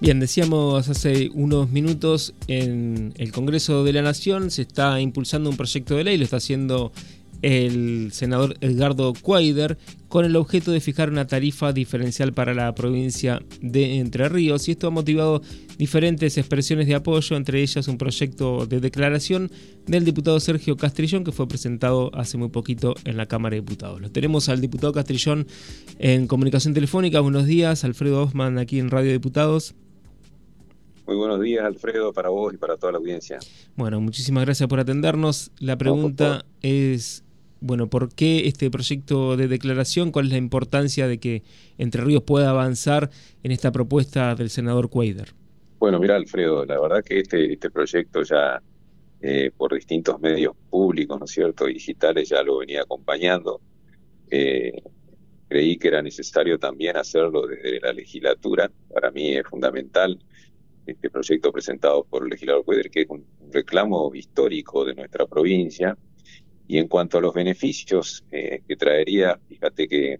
Bien, decíamos hace unos minutos en el Congreso de la Nación se está impulsando un proyecto de ley, lo está haciendo el senador Edgardo Cuader con el objeto de fijar una tarifa diferencial para la provincia de Entre Ríos y esto ha motivado diferentes expresiones de apoyo, entre ellas un proyecto de declaración del diputado Sergio Castrillón que fue presentado hace muy poquito en la Cámara de Diputados. Lo tenemos al diputado Castrillón en comunicación telefónica. Buenos días, Alfredo Osman aquí en Radio Diputados. Muy buenos días, Alfredo, para vos y para toda la audiencia. Bueno, muchísimas gracias por atendernos. La pregunta es, bueno, ¿por qué este proyecto de declaración? ¿Cuál es la importancia de que Entre Ríos pueda avanzar en esta propuesta del senador Cuader? Bueno, mira, Alfredo, la verdad que este, este proyecto ya eh, por distintos medios públicos, ¿no es cierto?, digitales ya lo venía acompañando. Eh, creí que era necesario también hacerlo desde la legislatura. Para mí es fundamental este proyecto presentado por el legislador Cueder, que es un reclamo histórico de nuestra provincia y en cuanto a los beneficios eh, que traería, fíjate que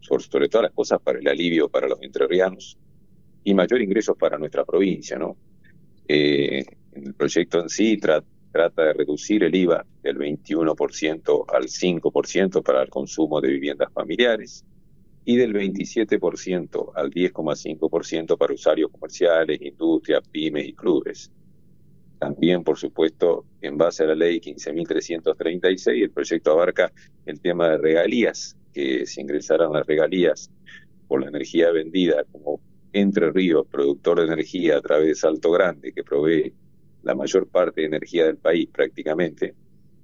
sobre todas las cosas para el alivio para los entrerrianos y mayor ingresos para nuestra provincia, ¿no? Eh, el proyecto en sí trata de reducir el IVA del 21% al 5% para el consumo de viviendas familiares y del 27% al 10,5% para usuarios comerciales, industrias, pymes y clubes. También, por supuesto, en base a la ley 15.336, el proyecto abarca el tema de regalías, que se ingresarán las regalías por la energía vendida como Entre Ríos, productor de energía a través de Salto Grande, que provee la mayor parte de energía del país prácticamente,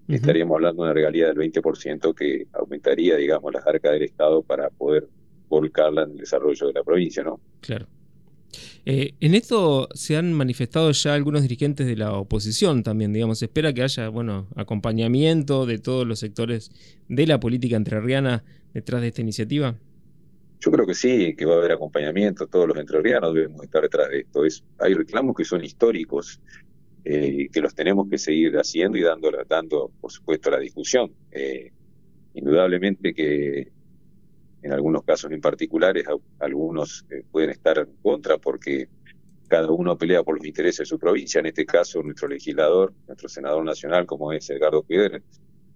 estaríamos hablando de una regalía del 20% que aumentaría, digamos, las arcas del Estado para poder volcarla en el desarrollo de la provincia, ¿no? Claro. Eh, en esto se han manifestado ya algunos dirigentes de la oposición también, digamos, se espera que haya, bueno, acompañamiento de todos los sectores de la política entrerriana detrás de esta iniciativa. Yo creo que sí, que va a haber acompañamiento, todos los entrerrianos debemos estar detrás de esto. Es, hay reclamos que son históricos, eh, que los tenemos que seguir haciendo y dando, dando por supuesto, la discusión. Eh, indudablemente que en algunos casos en particulares, algunos eh, pueden estar en contra porque cada uno pelea por los intereses de su provincia. En este caso, nuestro legislador, nuestro senador nacional, como es Edgardo Piedra,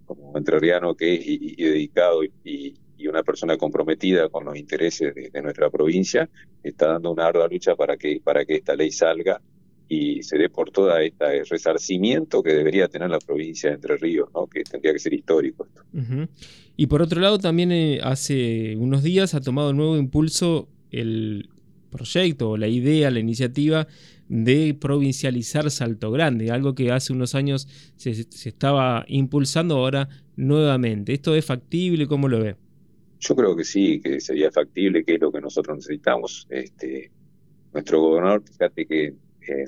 como entrerriano que es y, dedicado y, una persona comprometida con los intereses de, nuestra provincia, está dando una ardua lucha para que, para que esta ley salga y se dé por toda este resarcimiento que debería tener la provincia de Entre Ríos, ¿no? que tendría que ser histórico. Esto. Y por otro lado, también eh, hace unos días ha tomado nuevo impulso el proyecto, la idea, la iniciativa de provincializar Salto Grande, algo que hace unos años se, se estaba impulsando ahora nuevamente. ¿Esto es factible? ¿Cómo lo ve? Yo creo que sí, que sería factible, que es lo que nosotros necesitamos. Este, nuestro gobernador, fíjate que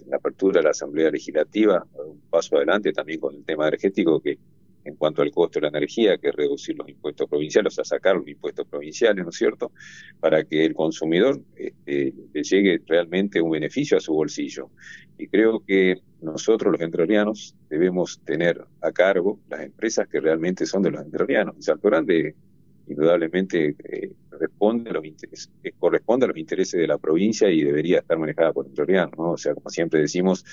la apertura de la Asamblea Legislativa, un paso adelante también con el tema energético, que en cuanto al costo de la energía, que es reducir los impuestos provinciales, o sea, sacar los impuestos provinciales, ¿no es cierto?, para que el consumidor este, le llegue realmente un beneficio a su bolsillo. Y creo que nosotros, los entrerrianos, debemos tener a cargo las empresas que realmente son de los entrerrianos. En Salto Grande indudablemente eh, responde a los intereses, eh, corresponde a los intereses de la provincia y debería estar manejada por el entrerriano, ¿no? O sea, como siempre decimos,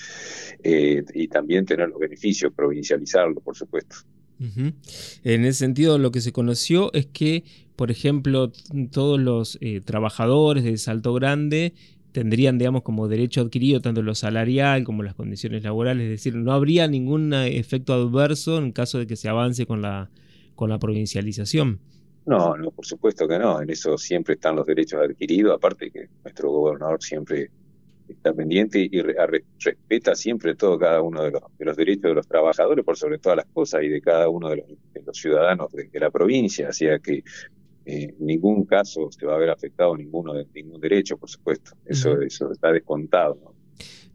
eh, y también tener los beneficios, provincializarlo, por supuesto. En ese sentido, lo que se conoció es que, por ejemplo, todos los trabajadores de Salto Grande tendrían, digamos, como derecho adquirido tanto lo salarial como las condiciones laborales, es decir, no habría ningún efecto adverso en caso de que se avance con la, con la provincialización. No, no, por supuesto que no. En eso siempre están los derechos adquiridos, aparte que nuestro gobernador siempre está pendiente y respeta siempre todo cada uno de los, de los, derechos de los trabajadores por sobre todas las cosas y de cada uno de los, ciudadanos de, la provincia, así que eh, en ningún caso se va a ver afectado ninguno de ningún derecho, por supuesto. Eso, eso está descontado.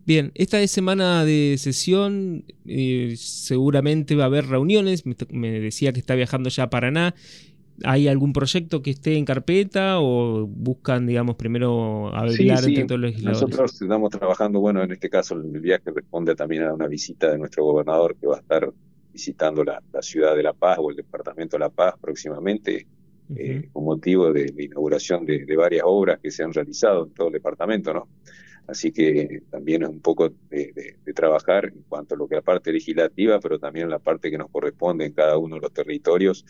Bien, esta semana de sesión eh, seguramente va a haber reuniones. Me, me, decía que está viajando ya a Paraná. ¿Hay algún proyecto que esté en carpeta o buscan, digamos, primero hablar entre todos los legisladores? Nosotros estamos trabajando, bueno, en este caso el viaje responde también a una visita de nuestro gobernador que va a estar visitando la, ciudad de La Paz o el departamento de La Paz próximamente, eh, con motivo de la inauguración de, varias obras que se han realizado en todo el departamento, ¿no? Así que también es un poco de, trabajar en cuanto a lo que la parte legislativa, pero también la parte que nos corresponde en cada uno de los territorios,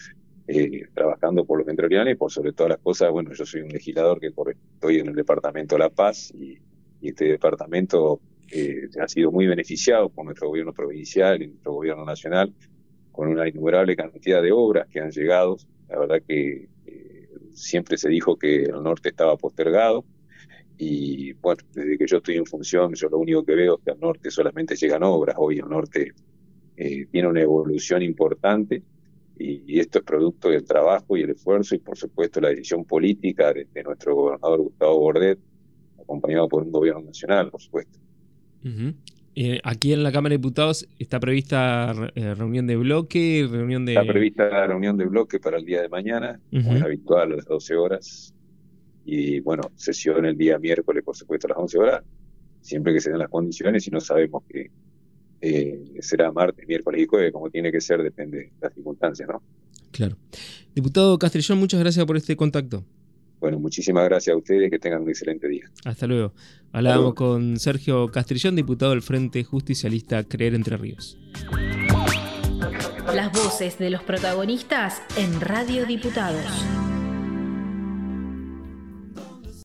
eh, trabajando por los entrerrianos y por sobre todas las cosas, bueno, yo soy un legislador que estoy en el Departamento de La Paz y, este departamento eh, ha sido muy beneficiado por nuestro gobierno provincial y nuestro gobierno nacional, con una innumerable cantidad de obras que han llegado. La verdad que eh, siempre se dijo que el norte estaba postergado, y bueno, desde que yo estoy en función, yo lo único que veo es que al norte solamente llegan obras. Hoy el norte eh, tiene una evolución importante y, esto es producto del trabajo y el esfuerzo y por supuesto la decisión política de, nuestro gobernador Gustavo Bordet, acompañado por un gobierno nacional, por supuesto. Eh, aquí en la Cámara de Diputados está prevista eh, reunión de bloque, reunión de... Está prevista la reunión de bloque para el día de mañana, como es habitual, a las 12 horas. Y bueno, sesión el día miércoles, por supuesto, a las 11 horas, siempre que se den las condiciones y no sabemos que eh, será martes, miércoles y jueves, como tiene que ser, depende de las circunstancias, ¿no? Claro. Diputado Castrillón, muchas gracias por este contacto. Bueno, muchísimas gracias a ustedes, que tengan un excelente día. Hasta luego. Hablábamos con Sergio Castrillón, diputado del Frente Justicialista Creer Entre Ríos. Las voces de los protagonistas en Radio Diputados.